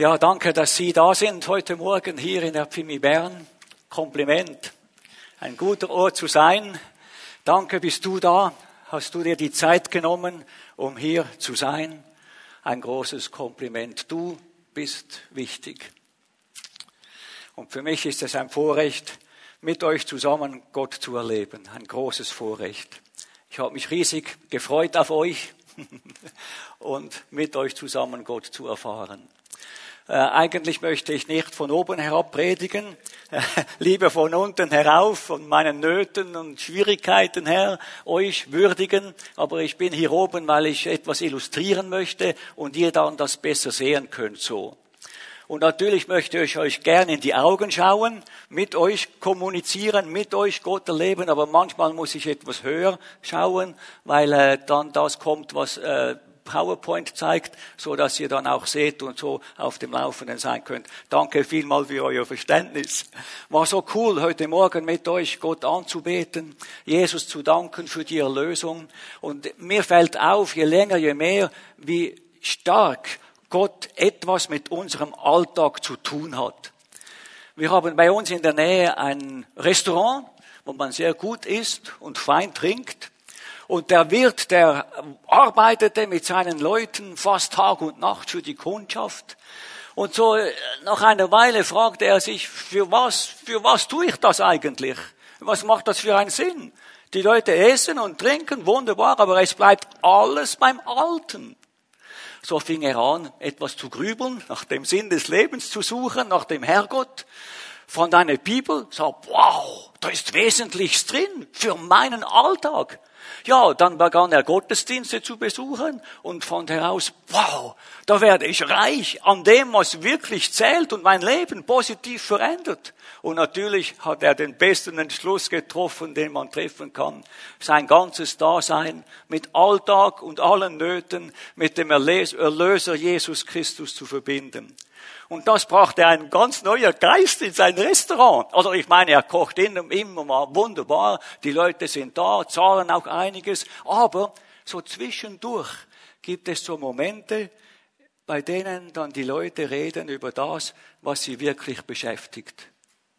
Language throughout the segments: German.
Ja, danke, dass Sie da sind heute Morgen hier in der Pfimi Bern. Kompliment. Ein guter Ort zu sein. Danke, bist du da. Hast du dir die Zeit genommen, um hier zu sein? Ein großes Kompliment. Du bist wichtig. Und für mich ist es ein Vorrecht, mit euch zusammen Gott zu erleben. Ein großes Vorrecht. Ich habe mich riesig gefreut auf euch und mit euch zusammen Gott zu erfahren. Äh, eigentlich möchte ich nicht von oben herab predigen, lieber von unten herauf, von meinen Nöten und Schwierigkeiten her euch würdigen, aber ich bin hier oben, weil ich etwas illustrieren möchte und ihr dann das besser sehen könnt so. Und natürlich möchte ich euch gerne in die Augen schauen, mit euch kommunizieren, mit euch Gott erleben, aber manchmal muss ich etwas höher schauen, weil äh, dann das kommt, was äh, PowerPoint zeigt, so dass ihr dann auch seht und so auf dem Laufenden sein könnt. Danke vielmal für euer Verständnis. War so cool, heute Morgen mit euch Gott anzubeten, Jesus zu danken für die Erlösung. Und mir fällt auf, je länger, je mehr, wie stark Gott etwas mit unserem Alltag zu tun hat. Wir haben bei uns in der Nähe ein Restaurant, wo man sehr gut isst und fein trinkt. Und der Wirt, der arbeitete mit seinen Leuten fast Tag und Nacht für die Kundschaft. Und so nach einer Weile fragte er sich, für was, für was tue ich das eigentlich? Was macht das für einen Sinn? Die Leute essen und trinken, wunderbar, aber es bleibt alles beim Alten. So fing er an, etwas zu grübeln, nach dem Sinn des Lebens zu suchen, nach dem Herrgott. Von deiner Bibel, so, wow, da ist Wesentliches drin für meinen Alltag. Ja, dann begann er Gottesdienste zu besuchen und von heraus, wow, da werde ich reich an dem, was wirklich zählt und mein Leben positiv verändert. Und natürlich hat er den besten Entschluss getroffen, den man treffen kann, sein ganzes Dasein mit Alltag und allen Nöten mit dem Erlöser Jesus Christus zu verbinden. Und das brachte ein ganz neuer Geist in sein Restaurant. Also ich meine, er kocht immer, mal wunderbar. Die Leute sind da, zahlen auch einiges. Aber so zwischendurch gibt es so Momente, bei denen dann die Leute reden über das, was sie wirklich beschäftigt.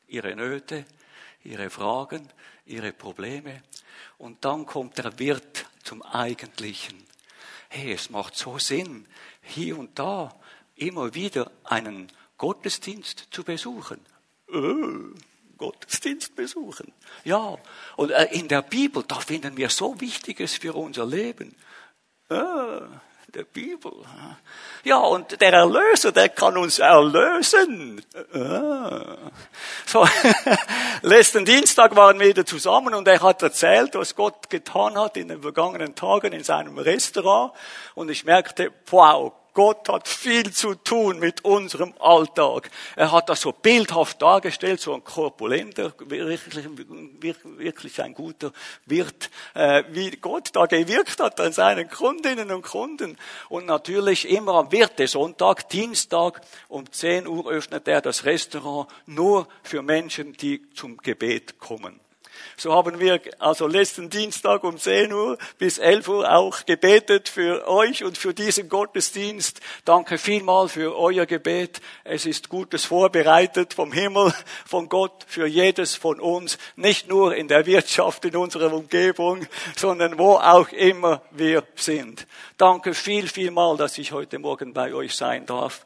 Ihre Nöte, ihre Fragen, ihre Probleme. Und dann kommt der Wirt zum Eigentlichen. Hey, es macht so Sinn, hier und da immer wieder einen Gottesdienst zu besuchen. Äh, Gottesdienst besuchen. Ja, und äh, in der Bibel, da finden wir so Wichtiges für unser Leben. Äh, der Bibel. Ja, und der Erlöser, der kann uns erlösen. So, letzten Dienstag waren wir wieder zusammen und er hat erzählt, was Gott getan hat in den vergangenen Tagen in seinem Restaurant. Und ich merkte, wow, Gott hat viel zu tun mit unserem Alltag. Er hat das so bildhaft dargestellt, so ein korpulenter, wirklich, wirklich ein guter Wirt, äh, wie Gott da gewirkt hat an seinen Kundinnen und Kunden. Und natürlich immer am Wirtesonntag, Dienstag um 10 Uhr öffnet er das Restaurant nur für Menschen, die zum Gebet kommen. So haben wir also letzten Dienstag um 10 Uhr bis 11 Uhr auch gebetet für euch und für diesen Gottesdienst. Danke vielmal für euer Gebet. Es ist Gutes vorbereitet vom Himmel, von Gott für jedes von uns. Nicht nur in der Wirtschaft, in unserer Umgebung, sondern wo auch immer wir sind. Danke viel, viel mal, dass ich heute Morgen bei euch sein darf.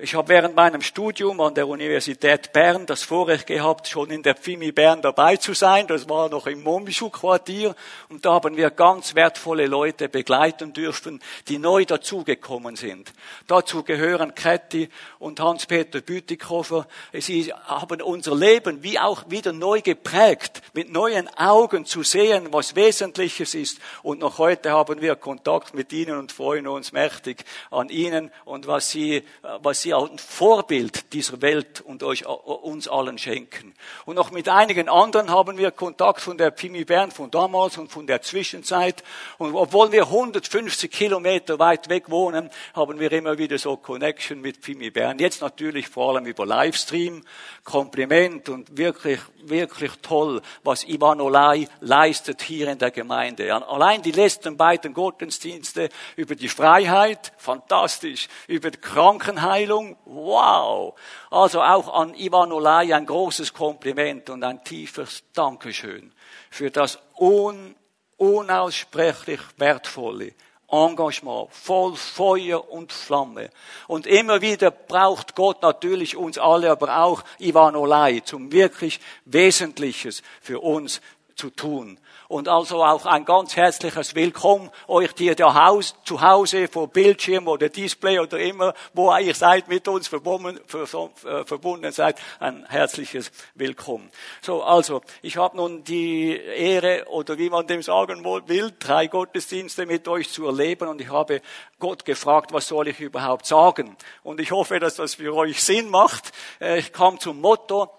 Ich habe während meinem Studium an der Universität Bern das Vorrecht gehabt, schon in der Pfimi Bern dabei zu sein. Das war noch im Momischu-Quartier. Und da haben wir ganz wertvolle Leute begleiten dürfen, die neu dazugekommen sind. Dazu gehören Käthi und Hans-Peter Bütikofer. Sie haben unser Leben wie auch wieder neu geprägt, mit neuen Augen zu sehen, was Wesentliches ist. Und noch heute haben wir Kontakt mit ihnen und freuen uns mächtig an ihnen und was sie, was sie sie ein Vorbild dieser Welt und euch, uns allen schenken. Und noch mit einigen anderen haben wir Kontakt von der Pimi Bern von damals und von der Zwischenzeit. Und obwohl wir 150 Kilometer weit weg wohnen, haben wir immer wieder so Connection mit Pimi Bern. Jetzt natürlich vor allem über Livestream. Kompliment und wirklich, wirklich toll, was Ivan Olay leistet hier in der Gemeinde. Allein die letzten beiden Gottesdienste über die Freiheit, fantastisch, über die Krankenheilung, Beziehung, wow. Also auch an Ivan Olay ein großes Kompliment und ein tiefes Dankeschön für das un, unaussprechlich wertvolle Engagement, voll Feuer und Flamme. Und immer wieder braucht Gott natürlich uns alle, aber auch Ivan Olay, zum wirklich Wesentliches für uns zu tun. Und also auch ein ganz herzliches Willkommen euch hier zu Hause vor Bildschirm oder Display oder immer, wo ihr seid mit uns verbunden, verbunden seid, ein herzliches Willkommen. So, also, ich habe nun die Ehre oder wie man dem sagen will, drei Gottesdienste mit euch zu erleben und ich habe Gott gefragt, was soll ich überhaupt sagen? Und ich hoffe, dass das für euch Sinn macht. Äh, ich kam zum Motto,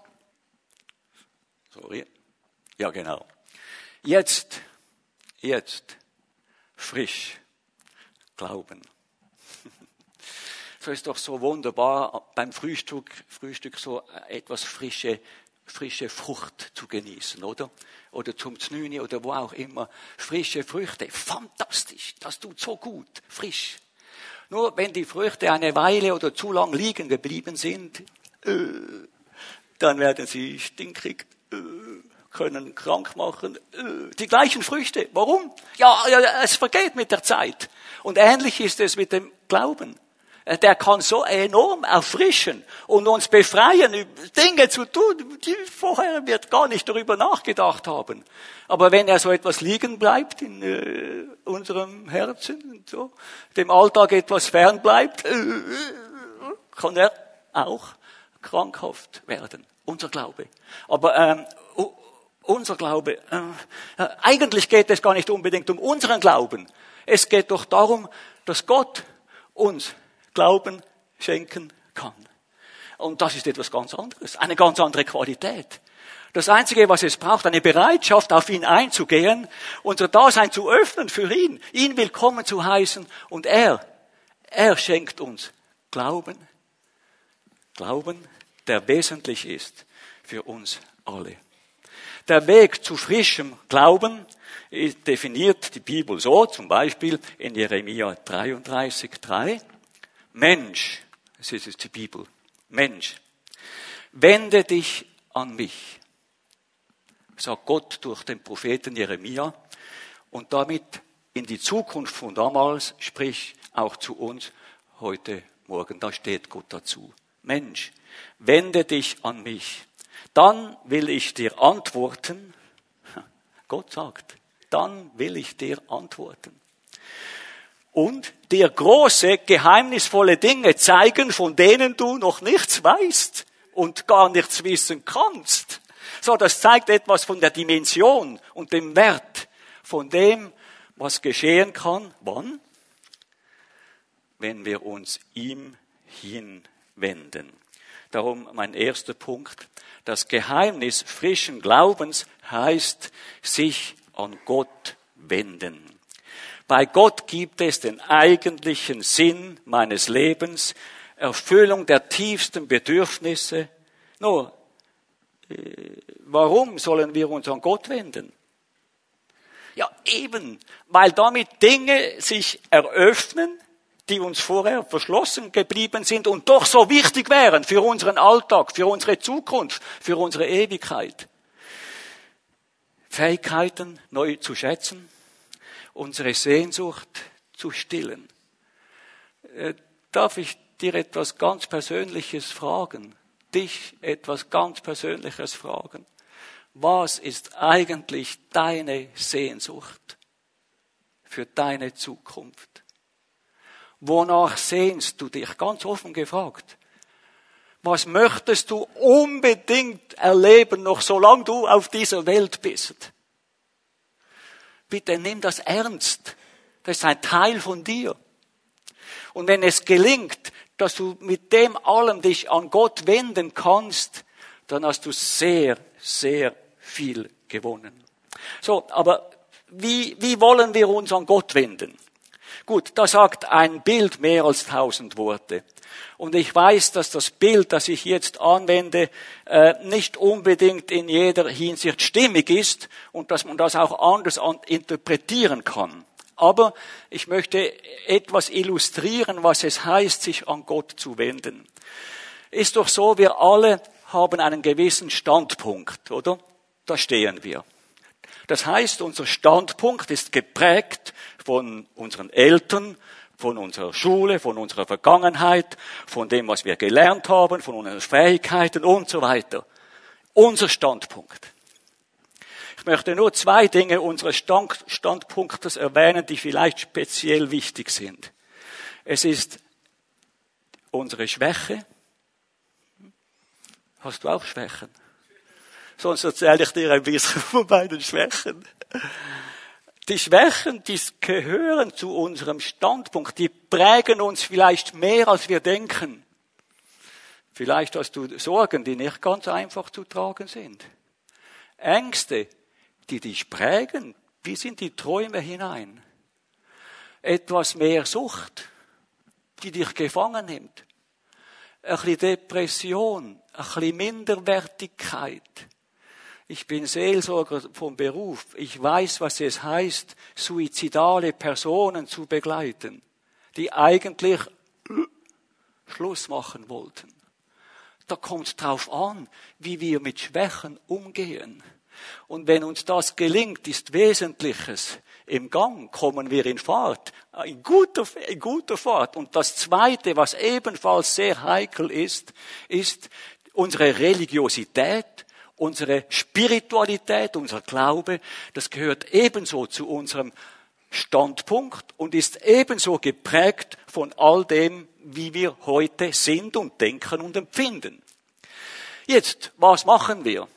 sorry, ja genau. Jetzt, jetzt, frisch glauben. So ist doch so wunderbar beim Frühstück, Frühstück so etwas frische, frische Frucht zu genießen, oder? Oder zum Znüni oder wo auch immer. Frische Früchte. Fantastisch. Das tut so gut. Frisch. Nur wenn die Früchte eine Weile oder zu lang liegen geblieben sind, äh, dann werden sie stinkig. Können krank machen. Äh, die gleichen Früchte. Warum? Ja, es vergeht mit der Zeit. Und ähnlich ist es mit dem Glauben. Äh, der kann so enorm erfrischen und uns befreien, Dinge zu tun, die vorher wird gar nicht darüber nachgedacht haben. Aber wenn er so etwas liegen bleibt in äh, unserem Herzen und so, dem Alltag etwas fern bleibt, äh, kann er auch krankhaft werden. Unser Glaube. Aber ähm, unser Glaube. Äh, eigentlich geht es gar nicht unbedingt um unseren Glauben. Es geht doch darum, dass Gott uns Glauben schenken kann. Und das ist etwas ganz anderes, eine ganz andere Qualität. Das Einzige, was es braucht, eine Bereitschaft, auf ihn einzugehen, unser Dasein zu öffnen für ihn, ihn willkommen zu heißen und er, er schenkt uns Glauben, Glauben, der wesentlich ist für uns alle. Der Weg zu frischem Glauben definiert die Bibel so, zum Beispiel in Jeremia 33, 3. Mensch, das ist die Bibel, Mensch, wende dich an mich, sagt Gott durch den Propheten Jeremia und damit in die Zukunft von damals, sprich auch zu uns heute Morgen. Da steht Gott dazu. Mensch, wende dich an mich dann will ich dir antworten. Gott sagt, dann will ich dir antworten. Und dir große, geheimnisvolle Dinge zeigen, von denen du noch nichts weißt und gar nichts wissen kannst. So, das zeigt etwas von der Dimension und dem Wert von dem, was geschehen kann. Wann? Wenn wir uns ihm hinwenden. Darum mein erster Punkt. Das Geheimnis frischen Glaubens heißt sich an Gott wenden. Bei Gott gibt es den eigentlichen Sinn meines Lebens, Erfüllung der tiefsten Bedürfnisse. Nur, äh, warum sollen wir uns an Gott wenden? Ja, eben, weil damit Dinge sich eröffnen, die uns vorher verschlossen geblieben sind und doch so wichtig wären für unseren Alltag, für unsere Zukunft, für unsere Ewigkeit. Fähigkeiten neu zu schätzen, unsere Sehnsucht zu stillen. Äh, darf ich dir etwas ganz Persönliches fragen? Dich etwas ganz Persönliches fragen? Was ist eigentlich deine Sehnsucht für deine Zukunft? Wonach sehnst du dich? Ganz offen gefragt. Was möchtest du unbedingt erleben, noch solange du auf dieser Welt bist? Bitte nimm das ernst. Das ist ein Teil von dir. Und wenn es gelingt, dass du mit dem allem dich an Gott wenden kannst, dann hast du sehr, sehr viel gewonnen. So, aber wie, wie wollen wir uns an Gott wenden? Gut, da sagt ein Bild mehr als tausend Worte. Und ich weiß, dass das Bild, das ich jetzt anwende, äh, nicht unbedingt in jeder Hinsicht stimmig ist und dass man das auch anders interpretieren kann. Aber ich möchte etwas illustrieren, was es heißt, sich an Gott zu wenden. Ist doch so, wir alle haben einen gewissen Standpunkt, oder? Da stehen wir. Das heißt, unser Standpunkt ist geprägt von unseren Eltern, von unserer Schule, von unserer Vergangenheit, von dem, was wir gelernt haben, von unseren Fähigkeiten und so weiter. Unser Standpunkt. Ich möchte nur zwei Dinge unseres Standpunktes erwähnen, die vielleicht speziell wichtig sind. Es ist unsere Schwäche. Hast du auch Schwächen? Sonst erzähle ich dir ein bisschen von meinen Schwächen. Die Schwächen, die gehören zu unserem Standpunkt, die prägen uns vielleicht mehr, als wir denken. Vielleicht hast du Sorgen, die nicht ganz einfach zu tragen sind. Ängste, die dich prägen, bis in die Träume hinein. Etwas mehr Sucht, die dich gefangen nimmt. Ein bisschen Depression, ein bisschen Minderwertigkeit, ich bin Seelsorger vom Beruf. Ich weiß, was es heißt, suizidale Personen zu begleiten, die eigentlich Schluss machen wollten. Da kommt drauf an, wie wir mit Schwächen umgehen. Und wenn uns das gelingt, ist Wesentliches im Gang, kommen wir in Fahrt, in guter, in guter Fahrt. Und das Zweite, was ebenfalls sehr heikel ist, ist unsere Religiosität unsere Spiritualität, unser Glaube, das gehört ebenso zu unserem Standpunkt und ist ebenso geprägt von all dem, wie wir heute sind und denken und empfinden. Jetzt, was machen wir?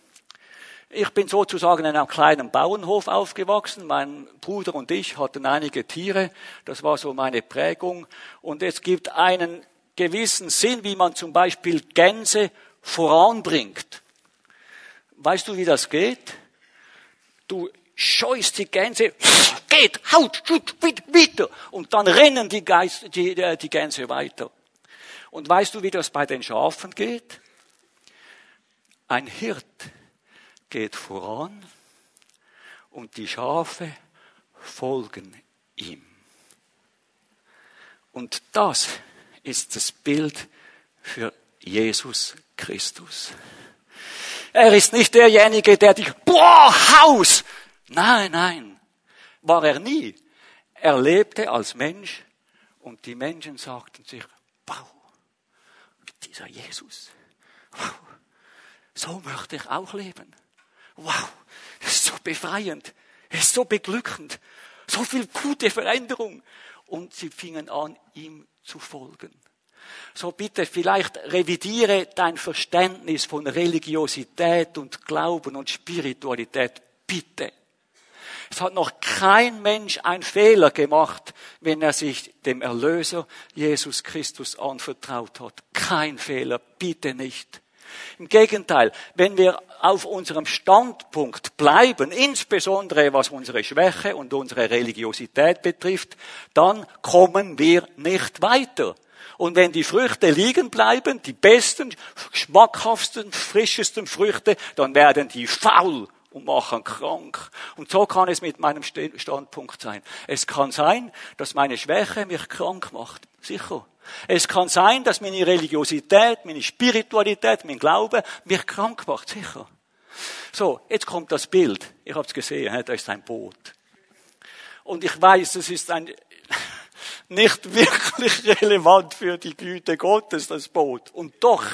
Ich bin sozusagen in einem kleinen Bauernhof aufgewachsen. Mein Bruder und ich hatten einige Tiere. Das war so meine Prägung. Und es gibt einen gewissen Sinn, wie man zum Beispiel Gänse voranbringt. Weißt du, wie das geht? Du scheust die Gänse, geht, haut, schut, weiter. Und dann rennen die, Geist, die, die Gänse weiter. Und weißt du, wie das bei den Schafen geht? Ein Hirt geht voran und die Schafe folgen ihm. Und das ist das Bild für Jesus Christus. Er ist nicht derjenige, der dich, boah, Haus! Nein, nein, war er nie. Er lebte als Mensch und die Menschen sagten sich, wow, dieser Jesus, wow, so möchte ich auch leben. Wow, das ist so befreiend, es ist so beglückend, so viel gute Veränderung. Und sie fingen an, ihm zu folgen. So bitte vielleicht revidiere dein Verständnis von Religiosität und Glauben und Spiritualität. Bitte. Es hat noch kein Mensch einen Fehler gemacht, wenn er sich dem Erlöser Jesus Christus anvertraut hat. Kein Fehler, bitte nicht. Im Gegenteil, wenn wir auf unserem Standpunkt bleiben, insbesondere was unsere Schwäche und unsere Religiosität betrifft, dann kommen wir nicht weiter. Und wenn die Früchte liegen bleiben, die besten, schmackhaftsten, frischesten Früchte, dann werden die faul und machen krank. Und so kann es mit meinem Standpunkt sein. Es kann sein, dass meine Schwäche mich krank macht. Sicher. Es kann sein, dass meine Religiosität, meine Spiritualität, mein Glaube mich krank macht. Sicher. So, jetzt kommt das Bild. Ich habe es gesehen, da ist ein Boot. Und ich weiß, es ist ein nicht wirklich relevant für die Güte Gottes, das Boot. Und doch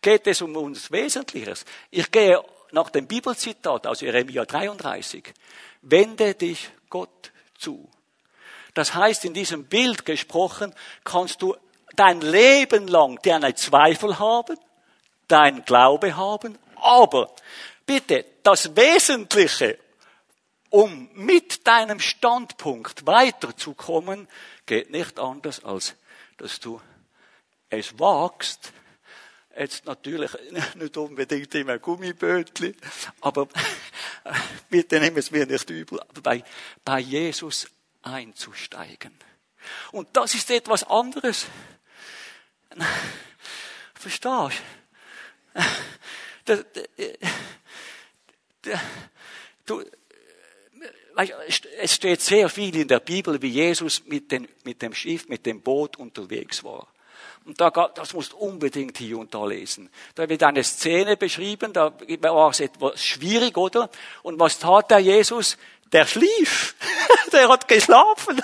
geht es um uns Wesentliches. Ich gehe nach dem Bibelzitat aus Jeremia 33. Wende dich Gott zu. Das heißt, in diesem Bild gesprochen, kannst du dein Leben lang deine Zweifel haben, dein Glaube haben, aber bitte, das Wesentliche, um mit deinem Standpunkt weiterzukommen, geht nicht anders, als dass du es wagst, jetzt natürlich nicht unbedingt immer Gummibötli, aber bitte nehmen es mir nicht übel, aber bei, bei Jesus einzusteigen. Und das ist etwas anderes. Verstehst du? Du, es steht sehr viel in der Bibel, wie Jesus mit, den, mit dem Schiff, mit dem Boot unterwegs war. Und da, das musst du unbedingt hier und da lesen. Da wird eine Szene beschrieben, da war es etwas schwierig, oder? Und was tat der Jesus? Der schlief. der hat geschlafen.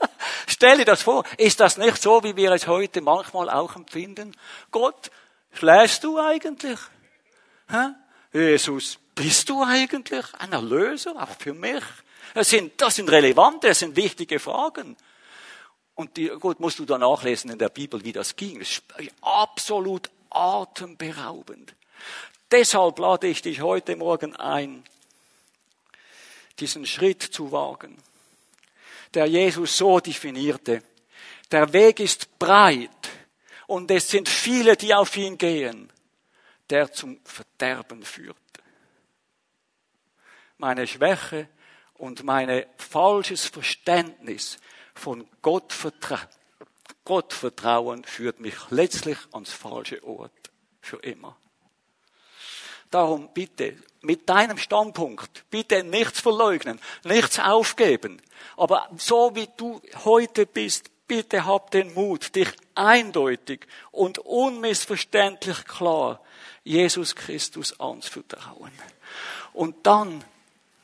Stell dir das vor. Ist das nicht so, wie wir es heute manchmal auch empfinden? Gott, schläfst du eigentlich? Hä? Jesus, bist du eigentlich ein Erlöser, auch für mich? Das sind, das sind relevante, das sind wichtige Fragen. Und die, gut, musst du da nachlesen in der Bibel, wie das ging. Das ist absolut atemberaubend. Deshalb lade ich dich heute Morgen ein, diesen Schritt zu wagen, der Jesus so definierte. Der Weg ist breit und es sind viele, die auf ihn gehen, der zum Verderben führt. Meine Schwäche und mein falsches Verständnis von Gottvertrauen, führt mich letztlich ans falsche Ort für immer. Darum bitte, mit deinem Standpunkt, bitte nichts verleugnen, nichts aufgeben. Aber so wie du heute bist, bitte hab den Mut, dich eindeutig und unmissverständlich klar Jesus Christus anzuvertrauen. Und dann,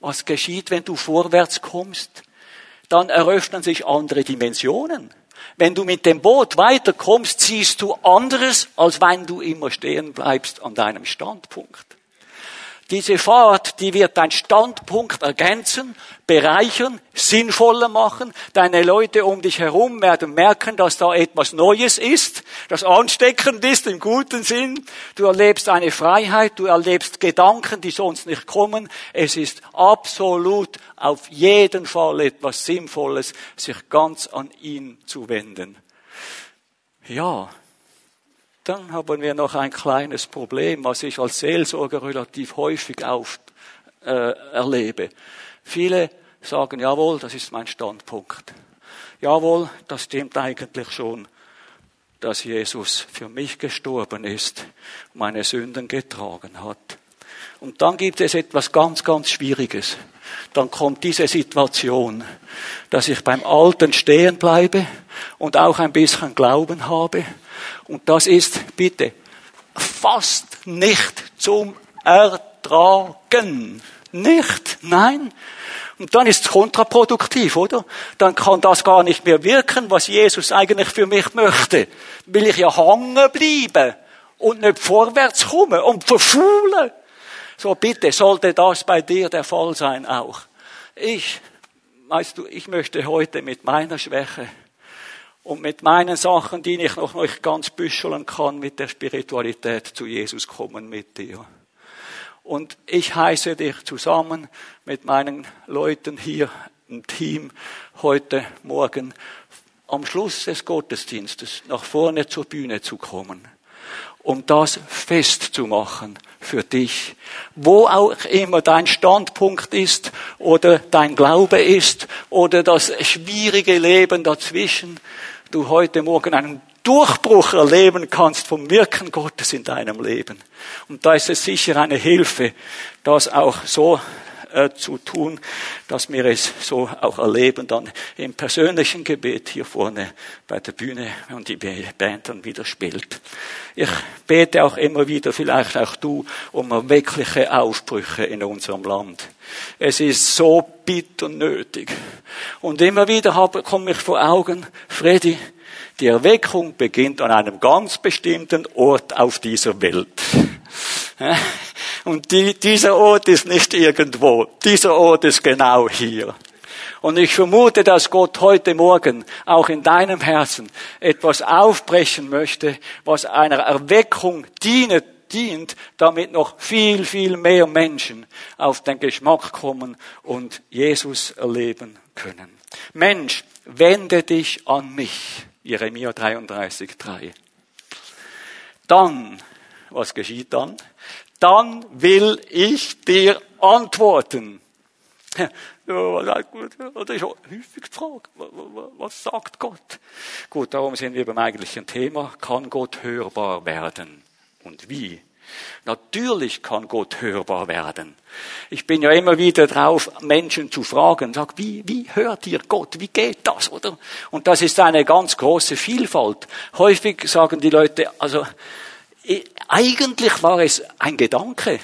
was geschieht, wenn du vorwärts kommst? Dann eröffnen sich andere Dimensionen. Wenn du mit dem Boot weiterkommst, siehst du anderes, als wenn du immer stehen bleibst an deinem Standpunkt. Diese Fahrt, die wird dein Standpunkt ergänzen, bereichern, sinnvoller machen. Deine Leute um dich herum werden merken, dass da etwas Neues ist, das ansteckend ist im guten Sinn. Du erlebst eine Freiheit, du erlebst Gedanken, die sonst nicht kommen. Es ist absolut auf jeden Fall etwas Sinnvolles, sich ganz an ihn zu wenden. Ja, dann haben wir noch ein kleines Problem, was ich als Seelsorger relativ häufig auf, äh, erlebe. Viele sagen, jawohl, das ist mein Standpunkt. Jawohl, das stimmt eigentlich schon, dass Jesus für mich gestorben ist, meine Sünden getragen hat. Und dann gibt es etwas ganz, ganz Schwieriges. Dann kommt diese Situation, dass ich beim Alten stehen bleibe und auch ein bisschen Glauben habe und das ist, bitte, fast nicht zum Ertragen. Nicht, nein. Und dann ist es kontraproduktiv, oder? Dann kann das gar nicht mehr wirken, was Jesus eigentlich für mich möchte. Will ich ja hängen bleiben und nicht vorwärts kommen und verfuhlen. So bitte, sollte das bei dir der Fall sein auch. Ich, weißt du, ich möchte heute mit meiner Schwäche und mit meinen Sachen, die ich noch nicht ganz büscheln kann, mit der Spiritualität zu Jesus kommen mit dir. Und ich heiße dich zusammen mit meinen Leuten hier im Team heute Morgen am Schluss des Gottesdienstes nach vorne zur Bühne zu kommen, um das festzumachen für dich, wo auch immer dein Standpunkt ist oder dein Glaube ist oder das schwierige Leben dazwischen du heute Morgen einen Durchbruch erleben kannst vom Wirken Gottes in deinem Leben. Und da ist es sicher eine Hilfe, das auch so äh, zu tun, dass wir es so auch erleben, dann im persönlichen Gebet hier vorne bei der Bühne und die Band dann wieder spielt. Ich bete auch immer wieder, vielleicht auch du, um erweckliche Aufbrüche in unserem Land. Es ist so bitter nötig. Und immer wieder habe, komme ich vor Augen, Freddy, die Erweckung beginnt an einem ganz bestimmten Ort auf dieser Welt. Und die, dieser Ort ist nicht irgendwo. Dieser Ort ist genau hier. Und ich vermute, dass Gott heute Morgen auch in deinem Herzen etwas aufbrechen möchte, was einer Erweckung dient, dient, damit noch viel, viel mehr Menschen auf den Geschmack kommen und Jesus erleben können. Mensch, wende dich an mich. Jeremia 33, 3. Dann, was geschieht dann? dann will ich dir antworten. Oder ist häufig die Frage, was sagt Gott? Gut, darum sind wir beim eigentlichen Thema. Kann Gott hörbar werden? Und wie? Natürlich kann Gott hörbar werden. Ich bin ja immer wieder drauf, Menschen zu fragen, sag, wie, wie hört ihr Gott? Wie geht das, oder? Und das ist eine ganz große Vielfalt. Häufig sagen die Leute, also, eigentlich war es ein Gedanke.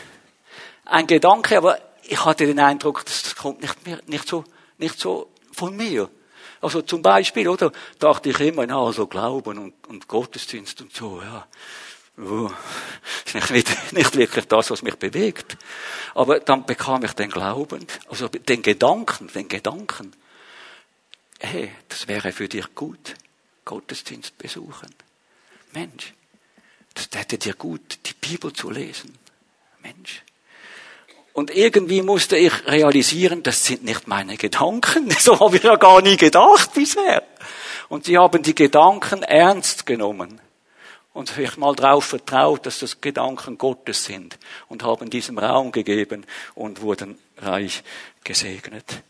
Ein Gedanke, aber ich hatte den Eindruck, das kommt nicht, mehr, nicht so, nicht so von mir. Also zum Beispiel, oder? Dachte ich immer, na, also Glauben und, und Gottesdienst und so, ja. Oh, ist nicht, nicht wirklich das, was mich bewegt. Aber dann bekam ich den Glauben, also den Gedanken, den Gedanken, hey, das wäre für dich gut, Gottesdienst besuchen. Mensch, das täte dir gut, die Bibel zu lesen. Mensch. Und irgendwie musste ich realisieren, das sind nicht meine Gedanken. So habe ich ja gar nie gedacht bisher. Und sie haben die Gedanken ernst genommen und sich mal darauf vertraut, dass das Gedanken Gottes sind und haben diesem Raum gegeben und wurden reich gesegnet.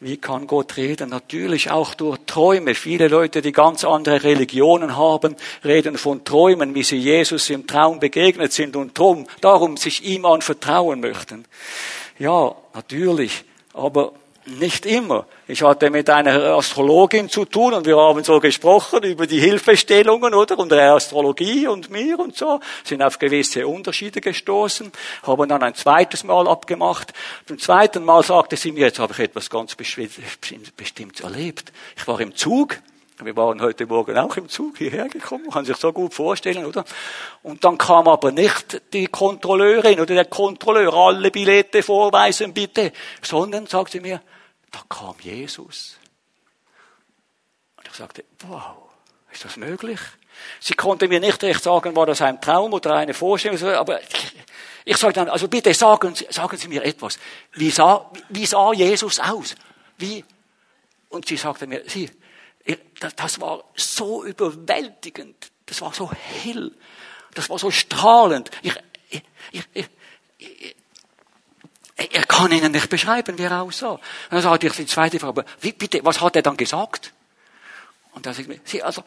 Wie kann Gott reden? Natürlich auch durch Träume. Viele Leute, die ganz andere Religionen haben, reden von Träumen, wie sie Jesus im Traum begegnet sind und darum sich ihm anvertrauen möchten. Ja, natürlich. Aber nicht immer. Ich hatte mit einer Astrologin zu tun und wir haben so gesprochen über die Hilfestellungen, oder? Und der Astrologie und mir und so. Sind auf gewisse Unterschiede gestoßen, haben dann ein zweites Mal abgemacht. Beim zweiten Mal sagte sie mir, jetzt habe ich etwas ganz Bestimmtes erlebt. Ich war im Zug. Wir waren heute Morgen auch im Zug hierher gekommen, kann sich so gut vorstellen, oder? Und dann kam aber nicht die Kontrolleurin oder der Kontrolleur, alle Billette vorweisen bitte, sondern sagte sie mir, da kam Jesus. Und ich sagte, wow, ist das möglich? Sie konnte mir nicht recht sagen, war das ein Traum oder eine Vorstellung, aber ich, sagte dann, also bitte sagen Sie, sagen Sie mir etwas. Wie sah, wie sah Jesus aus? Wie? Und sie sagte mir, sie, das war so überwältigend, das war so hell, das war so strahlend. Ich, ich, ich, er kann Ihnen nicht beschreiben, wie er aussah. Und dann sagte ich die zweite Frage, wie, bitte, was hat er dann gesagt? Und dann sagt sie, also,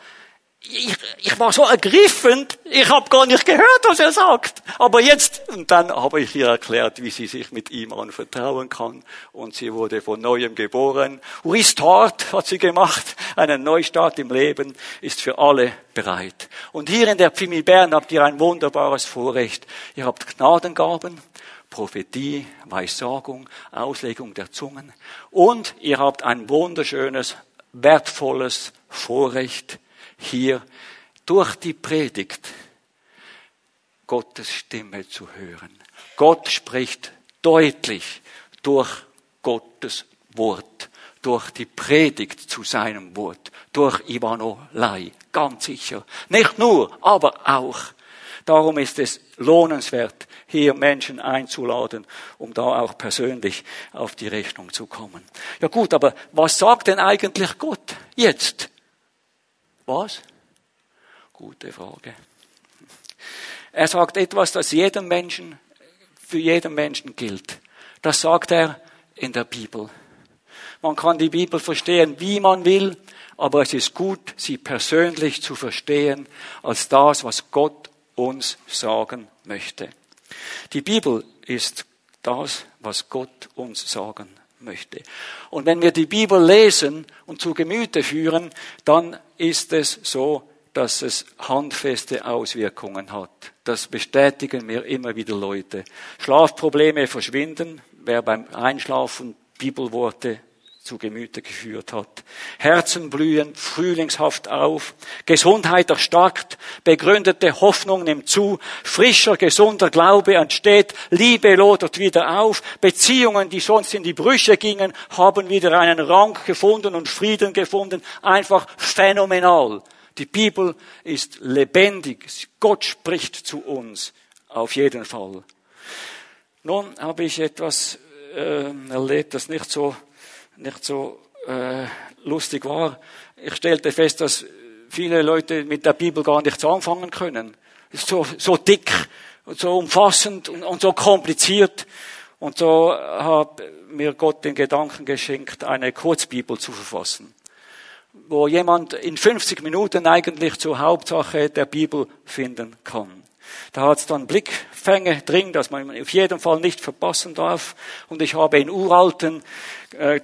ich, ich war so ergriffen, ich habe gar nicht gehört, was er sagt. Aber jetzt, und dann habe ich ihr erklärt, wie sie sich mit ihm anvertrauen kann. Und sie wurde von neuem geboren. Restart hat sie gemacht. Einen Neustart im Leben ist für alle bereit. Und hier in der Pfimi Bern habt ihr ein wunderbares Vorrecht. Ihr habt Gnadengaben. Prophetie, Weissagung, Auslegung der Zungen. Und ihr habt ein wunderschönes, wertvolles Vorrecht, hier durch die Predigt Gottes Stimme zu hören. Gott spricht deutlich durch Gottes Wort, durch die Predigt zu seinem Wort, durch Ivanolei, ganz sicher. Nicht nur, aber auch. Darum ist es lohnenswert, hier Menschen einzuladen, um da auch persönlich auf die Rechnung zu kommen. Ja gut, aber was sagt denn eigentlich Gott jetzt? Was? Gute Frage. Er sagt etwas, das jedem Menschen, für jeden Menschen gilt. Das sagt er in der Bibel. Man kann die Bibel verstehen, wie man will, aber es ist gut, sie persönlich zu verstehen als das, was Gott uns sagen möchte. Die Bibel ist das, was Gott uns sagen möchte. Und wenn wir die Bibel lesen und zu Gemüte führen, dann ist es so, dass es handfeste Auswirkungen hat. Das bestätigen mir immer wieder Leute. Schlafprobleme verschwinden. Wer beim Einschlafen Bibelworte zu Gemüte geführt hat. Herzen blühen frühlingshaft auf, Gesundheit erstarkt, begründete Hoffnung nimmt zu, frischer, gesunder Glaube entsteht, Liebe lodert wieder auf, Beziehungen, die sonst in die Brüche gingen, haben wieder einen Rang gefunden und Frieden gefunden. Einfach phänomenal. Die Bibel ist lebendig. Gott spricht zu uns. Auf jeden Fall. Nun habe ich etwas äh, erlebt, das nicht so nicht so äh, lustig war. Ich stellte fest, dass viele Leute mit der Bibel gar nichts anfangen können. ist so, so dick und so umfassend und, und so kompliziert. Und so hat mir Gott den Gedanken geschenkt, eine Kurzbibel zu verfassen, wo jemand in 50 Minuten eigentlich zur Hauptsache der Bibel finden kann. Da hat es dann Blickfänge drin, dass man auf jeden Fall nicht verpassen darf. Und ich habe in uralten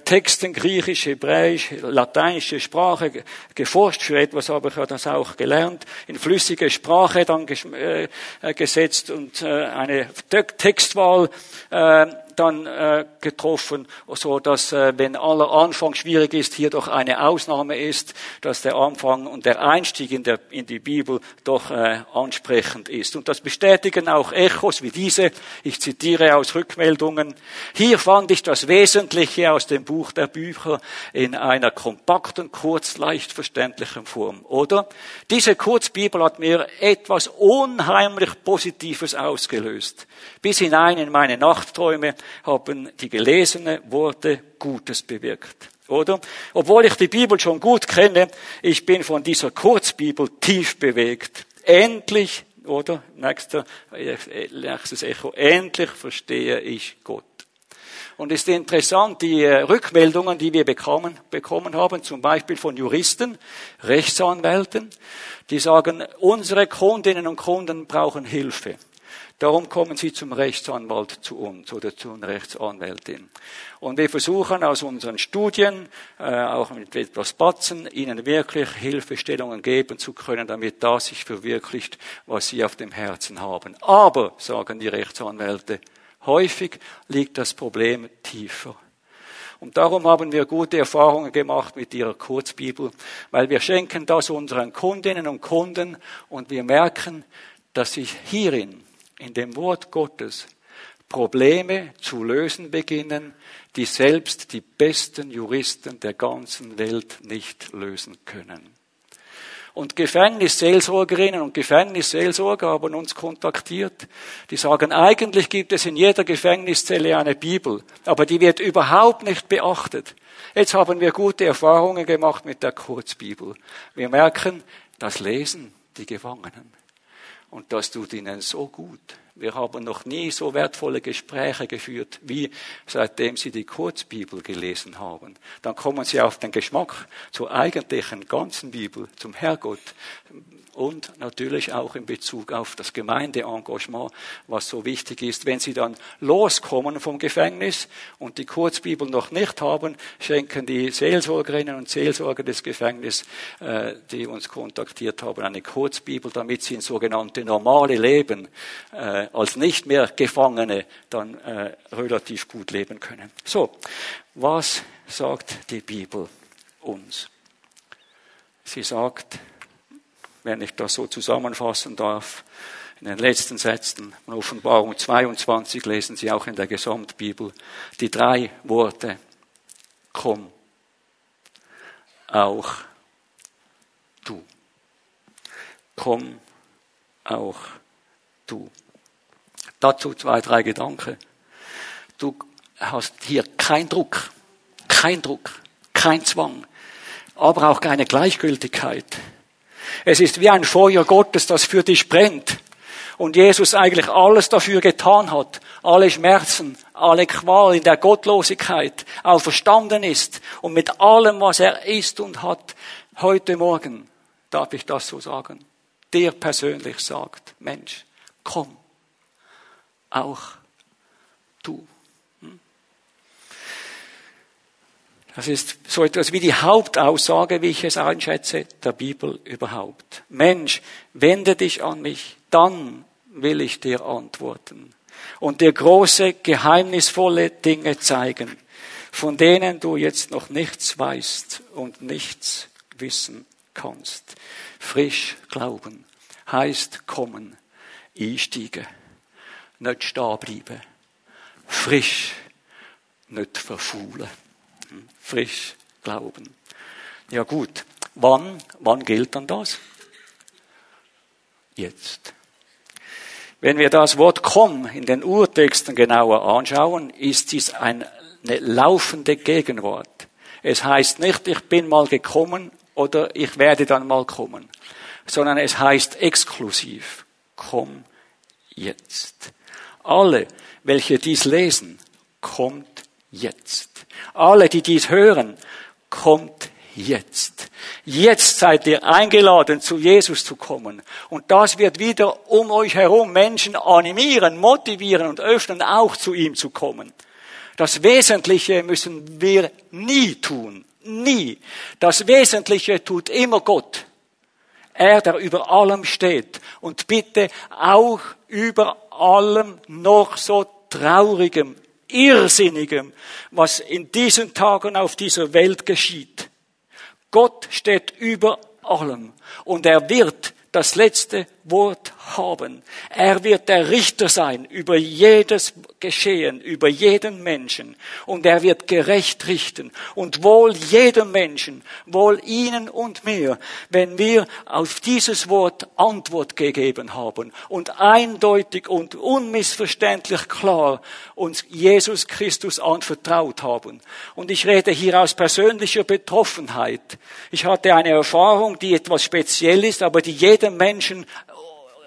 Texten, griechisch, hebräisch, lateinische Sprache geforscht. Für etwas habe ich ja das auch gelernt. In flüssige Sprache dann äh, gesetzt und äh, eine Textwahl äh, dann äh, getroffen, so dass äh, wenn aller Anfang schwierig ist, hier doch eine Ausnahme ist, dass der Anfang und der Einstieg in, der, in die Bibel doch äh, ansprechend ist. Und das bestätigen auch Echos wie diese. Ich zitiere aus Rückmeldungen. Hier fand ich das Wesentliche aus dem Buch der Bücher in einer kompakten, kurz, leicht verständlichen Form. Oder? Diese Kurzbibel hat mir etwas unheimlich Positives ausgelöst. Bis hinein in meine Nachtträume haben die gelesenen Worte Gutes bewirkt. Oder? Obwohl ich die Bibel schon gut kenne, ich bin von dieser Kurzbibel tief bewegt. Endlich, oder? Nächster, nächstes Echo. Endlich verstehe ich Gott. Und es ist interessant, die äh, Rückmeldungen, die wir bekommen, bekommen haben, zum Beispiel von Juristen, Rechtsanwälten, die sagen, unsere Kundinnen und Kunden brauchen Hilfe. Darum kommen sie zum Rechtsanwalt zu uns oder zu einer Rechtsanwältin. Und wir versuchen aus unseren Studien, äh, auch mit etwas Batzen, ihnen wirklich Hilfestellungen geben zu können, damit das sich verwirklicht, was sie auf dem Herzen haben. Aber, sagen die Rechtsanwälte, häufig liegt das Problem tiefer. Und darum haben wir gute Erfahrungen gemacht mit ihrer Kurzbibel, weil wir schenken das unseren Kundinnen und Kunden und wir merken, dass sich hierin in dem Wort Gottes Probleme zu lösen beginnen, die selbst die besten Juristen der ganzen Welt nicht lösen können. Und Gefängnisseelsorgerinnen und Gefängnisseelsorger haben uns kontaktiert. Die sagen, eigentlich gibt es in jeder Gefängniszelle eine Bibel, aber die wird überhaupt nicht beachtet. Jetzt haben wir gute Erfahrungen gemacht mit der Kurzbibel. Wir merken, das lesen die Gefangenen. Und das tut ihnen so gut. Wir haben noch nie so wertvolle Gespräche geführt, wie seitdem Sie die Kurzbibel gelesen haben. Dann kommen Sie auf den Geschmack zur eigentlichen ganzen Bibel, zum Herrgott und natürlich auch in Bezug auf das Gemeindeengagement, was so wichtig ist. Wenn Sie dann loskommen vom Gefängnis und die Kurzbibel noch nicht haben, schenken die Seelsorgerinnen und Seelsorger des Gefängnisses, äh, die uns kontaktiert haben, eine Kurzbibel, damit sie ins sogenannte normale Leben äh, als nicht mehr Gefangene dann äh, relativ gut leben können. So, was sagt die Bibel uns? Sie sagt, wenn ich das so zusammenfassen darf, in den letzten Sätzen von Offenbarung 22 lesen Sie auch in der Gesamtbibel die drei Worte, komm, auch du. Komm, auch du. Dazu zwei, drei Gedanken. Du hast hier keinen Druck, kein Druck, kein Zwang, aber auch keine Gleichgültigkeit. Es ist wie ein Feuer Gottes, das für dich brennt. Und Jesus eigentlich alles dafür getan hat, alle Schmerzen, alle Qual in der Gottlosigkeit auferstanden ist und mit allem, was er ist und hat, heute Morgen, darf ich das so sagen, dir persönlich sagt, Mensch, komm, auch du. Das ist so etwas wie die Hauptaussage, wie ich es einschätze, der Bibel überhaupt. Mensch, wende dich an mich, dann will ich dir antworten und dir große, geheimnisvolle Dinge zeigen, von denen du jetzt noch nichts weißt und nichts wissen kannst. Frisch glauben heißt kommen, ich stiege, nicht stehen bleiben, frisch, nicht verfaulen frisch glauben. Ja gut, wann, wann gilt dann das? Jetzt. Wenn wir das Wort komm in den Urtexten genauer anschauen, ist dies eine laufende Gegenwart. Es heißt nicht, ich bin mal gekommen oder ich werde dann mal kommen, sondern es heißt exklusiv, komm jetzt. Alle, welche dies lesen, kommt jetzt. Alle, die dies hören, kommt jetzt. Jetzt seid ihr eingeladen, zu Jesus zu kommen. Und das wird wieder um euch herum Menschen animieren, motivieren und öffnen, auch zu ihm zu kommen. Das Wesentliche müssen wir nie tun. Nie. Das Wesentliche tut immer Gott. Er, der über allem steht. Und bitte auch über allem noch so traurigem, irrsinnigem, was in diesen Tagen auf dieser Welt geschieht. Gott steht über allem und er wird das letzte Wort haben. Er wird der Richter sein über jedes Geschehen, über jeden Menschen. Und er wird gerecht richten. Und wohl jedem Menschen, wohl Ihnen und mir, wenn wir auf dieses Wort Antwort gegeben haben und eindeutig und unmissverständlich klar uns Jesus Christus anvertraut haben. Und ich rede hier aus persönlicher Betroffenheit. Ich hatte eine Erfahrung, die etwas speziell ist, aber die jedem Menschen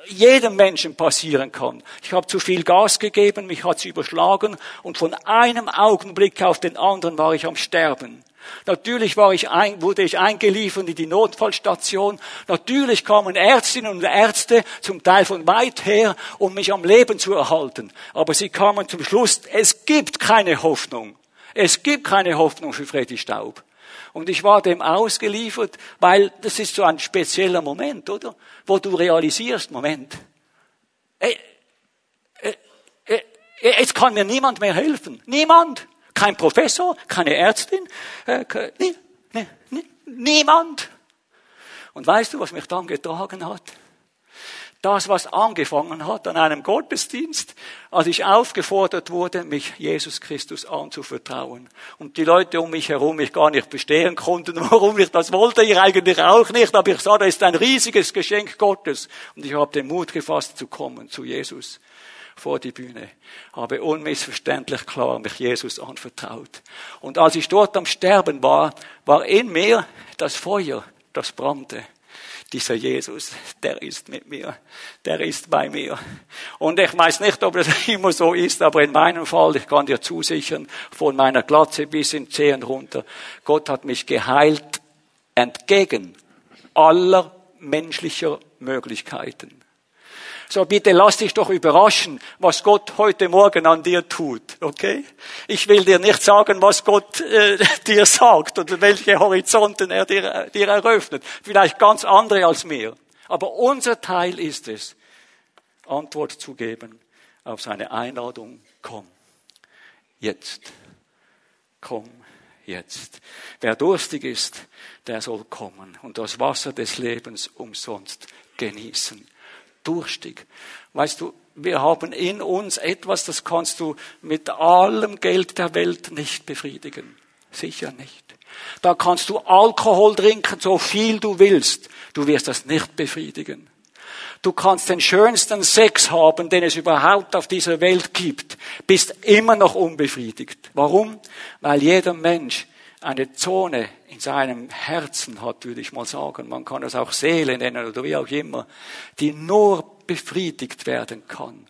jedem Menschen passieren kann. Ich habe zu viel Gas gegeben, mich hat es überschlagen und von einem Augenblick auf den anderen war ich am Sterben. Natürlich war ich ein, wurde ich eingeliefert in die Notfallstation. Natürlich kamen Ärztinnen und Ärzte, zum Teil von weit her, um mich am Leben zu erhalten. Aber sie kamen zum Schluss, es gibt keine Hoffnung. Es gibt keine Hoffnung für Freddy Staub. Und ich war dem ausgeliefert, weil das ist so ein spezieller Moment, oder? Wo du realisierst, Moment, ey, ey, ey, jetzt kann mir niemand mehr helfen. Niemand. Kein Professor, keine Ärztin, äh, nie, nie, nie, niemand. Und weißt du, was mich dann getragen hat? Das, was angefangen hat an einem Gottesdienst, als ich aufgefordert wurde, mich Jesus Christus anzuvertrauen. Und die Leute um mich herum mich gar nicht bestehen konnten, warum ich das wollte, ich eigentlich auch nicht, aber ich sah, das ist ein riesiges Geschenk Gottes. Und ich habe den Mut gefasst zu kommen zu Jesus vor die Bühne, habe unmissverständlich klar mich Jesus anvertraut. Und als ich dort am Sterben war, war in mir das Feuer, das brannte dieser Jesus, der ist mit mir, der ist bei mir. Und ich weiß nicht, ob das immer so ist, aber in meinem Fall, ich kann dir zusichern, von meiner Glatze bis in Zehen runter, Gott hat mich geheilt entgegen aller menschlicher Möglichkeiten. So bitte lass dich doch überraschen, was Gott heute Morgen an dir tut, okay? Ich will dir nicht sagen, was Gott äh, dir sagt oder welche Horizonten er dir, dir eröffnet. Vielleicht ganz andere als mir. Aber unser Teil ist es, Antwort zu geben auf seine Einladung, komm, jetzt, komm, jetzt. Wer durstig ist, der soll kommen und das Wasser des Lebens umsonst genießen durstig. Weißt du, wir haben in uns etwas, das kannst du mit allem Geld der Welt nicht befriedigen. Sicher nicht. Da kannst du Alkohol trinken, so viel du willst. Du wirst das nicht befriedigen. Du kannst den schönsten Sex haben, den es überhaupt auf dieser Welt gibt, bist immer noch unbefriedigt. Warum? Weil jeder Mensch eine Zone in seinem Herzen hat, würde ich mal sagen. Man kann es auch Seele nennen oder wie auch immer, die nur befriedigt werden kann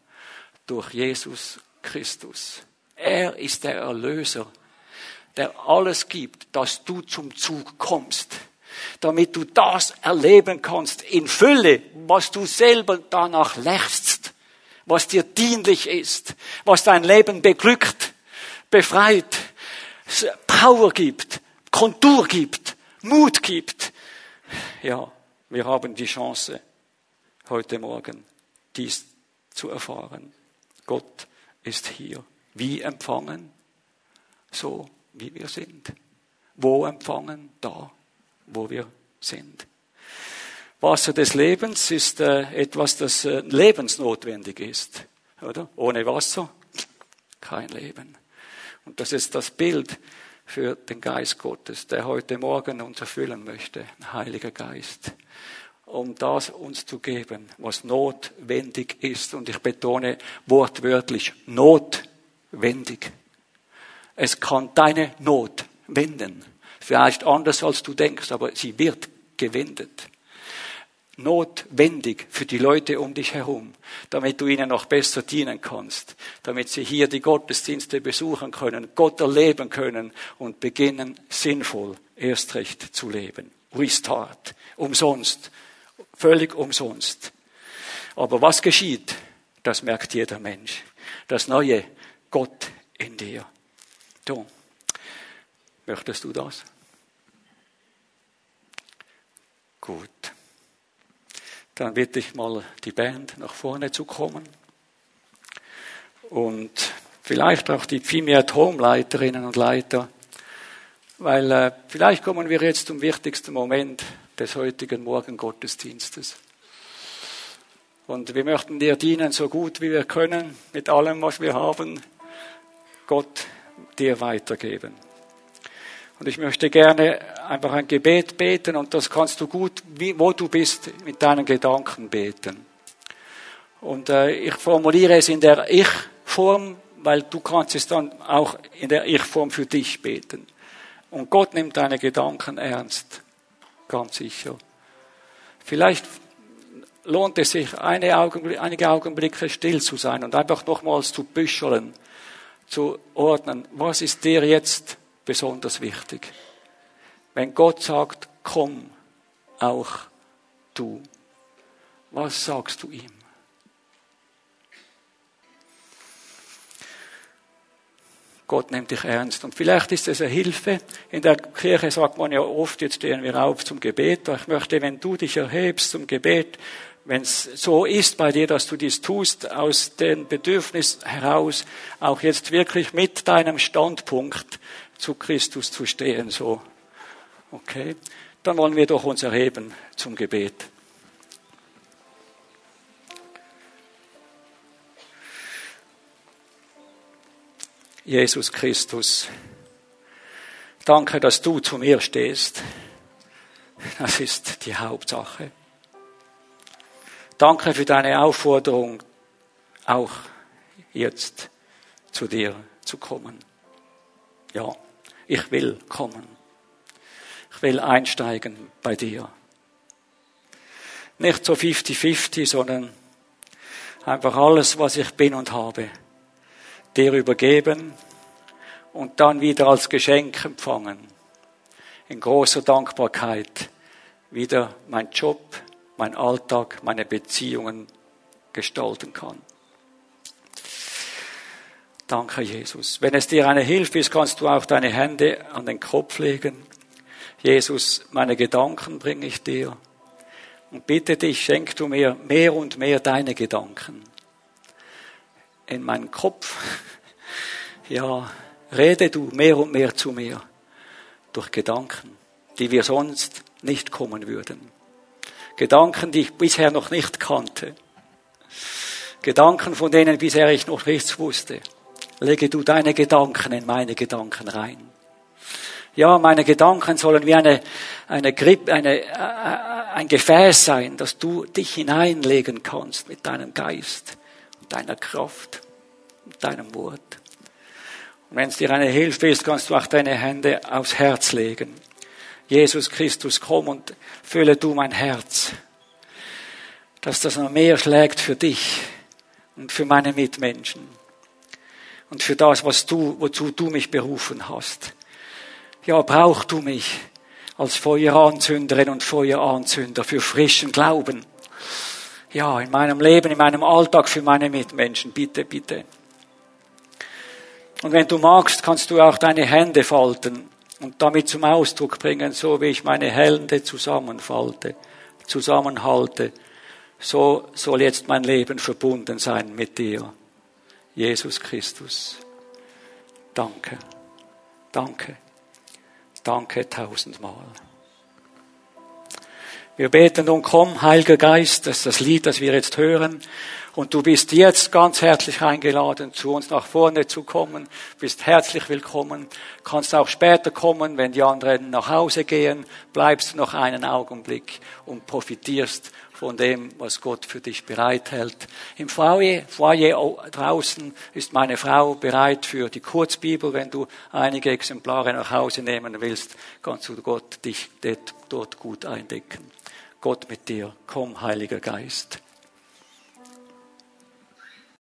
durch Jesus Christus. Er ist der Erlöser, der alles gibt, dass du zum Zug kommst, damit du das erleben kannst in Fülle, was du selber danach lechzt, was dir dienlich ist, was dein Leben beglückt, befreit, Power gibt, Kontur gibt, Mut gibt. Ja, wir haben die Chance, heute Morgen dies zu erfahren. Gott ist hier. Wie empfangen? So wie wir sind. Wo empfangen? Da, wo wir sind. Wasser des Lebens ist äh, etwas, das äh, lebensnotwendig ist. Oder? Ohne Wasser kein Leben. Und das ist das Bild für den Geist Gottes, der heute Morgen uns erfüllen möchte, Heiliger Geist, um das uns zu geben, was notwendig ist. Und ich betone wortwörtlich, notwendig. Es kann deine Not wenden. Vielleicht anders als du denkst, aber sie wird gewendet notwendig für die Leute um dich herum, damit du ihnen noch besser dienen kannst, damit sie hier die Gottesdienste besuchen können, Gott erleben können und beginnen, sinnvoll erst recht zu leben. Restart. Umsonst. Völlig umsonst. Aber was geschieht? Das merkt jeder Mensch. Das neue Gott in dir. Du, möchtest du das? Gut. Dann bitte ich mal die Band nach vorne zu kommen. Und vielleicht auch die Pfimi at Home Leiterinnen und Leiter. Weil äh, vielleicht kommen wir jetzt zum wichtigsten Moment des heutigen Morgengottesdienstes. Und wir möchten dir dienen, so gut wie wir können, mit allem, was wir haben, Gott dir weitergeben. Und ich möchte gerne einfach ein Gebet beten und das kannst du gut, wo du bist, mit deinen Gedanken beten. Und äh, ich formuliere es in der Ich-Form, weil du kannst es dann auch in der Ich-Form für dich beten. Und Gott nimmt deine Gedanken ernst, ganz sicher. Vielleicht lohnt es sich, einige Augenblicke still zu sein und einfach nochmals zu büscheln, zu ordnen, was ist dir jetzt besonders wichtig? Wenn Gott sagt, komm, auch du, was sagst du ihm? Gott nimmt dich ernst. Und vielleicht ist es eine Hilfe. In der Kirche sagt man ja oft, jetzt stehen wir auf zum Gebet. Ich möchte, wenn du dich erhebst zum Gebet, wenn es so ist bei dir, dass du dies tust, aus dem Bedürfnis heraus, auch jetzt wirklich mit deinem Standpunkt zu Christus zu stehen, so. Okay? Dann wollen wir doch uns erheben zum Gebet. Jesus Christus, danke, dass du zu mir stehst. Das ist die Hauptsache. Danke für deine Aufforderung, auch jetzt zu dir zu kommen. Ja, ich will kommen. Ich will einsteigen bei dir. Nicht so 50-50, sondern einfach alles, was ich bin und habe, dir übergeben und dann wieder als Geschenk empfangen. In großer Dankbarkeit wieder mein Job, mein Alltag, meine Beziehungen gestalten kann. Danke, Jesus. Wenn es dir eine Hilfe ist, kannst du auch deine Hände an den Kopf legen. Jesus, meine Gedanken bringe ich dir. Und bitte dich, schenk du mir mehr und mehr deine Gedanken. In meinen Kopf. Ja, rede du mehr und mehr zu mir. Durch Gedanken, die wir sonst nicht kommen würden. Gedanken, die ich bisher noch nicht kannte. Gedanken, von denen bisher ich noch nichts wusste. Lege du deine Gedanken in meine Gedanken rein. Ja, meine Gedanken sollen wie eine, eine, Grip, eine, äh, ein Gefäß sein, dass du dich hineinlegen kannst mit deinem Geist deiner Kraft und deinem Wort. Und wenn es dir eine Hilfe ist, kannst du auch deine Hände aufs Herz legen. Jesus Christus, komm und fülle du mein Herz, dass das noch mehr schlägt für dich und für meine Mitmenschen und für das, was du, wozu du mich berufen hast. Ja, brauch du mich als Feueranzünderin und Feueranzünder für frischen Glauben. Ja, in meinem Leben, in meinem Alltag für meine Mitmenschen. Bitte, bitte. Und wenn du magst, kannst du auch deine Hände falten und damit zum Ausdruck bringen, so wie ich meine Hände zusammenfalte, zusammenhalte, so soll jetzt mein Leben verbunden sein mit dir, Jesus Christus. Danke, danke, danke tausendmal. Wir beten nun, komm, Heiliger Geist, das ist das Lied, das wir jetzt hören. Und du bist jetzt ganz herzlich eingeladen, zu uns nach vorne zu kommen, bist herzlich willkommen, kannst auch später kommen, wenn die anderen nach Hause gehen, bleibst noch einen Augenblick und profitierst von dem, was Gott für dich bereithält. Im Foyer, Foyer draußen ist meine Frau bereit für die Kurzbibel. Wenn du einige Exemplare nach Hause nehmen willst, kannst du Gott dich dort gut eindecken. Gott mit dir. Komm, Heiliger Geist.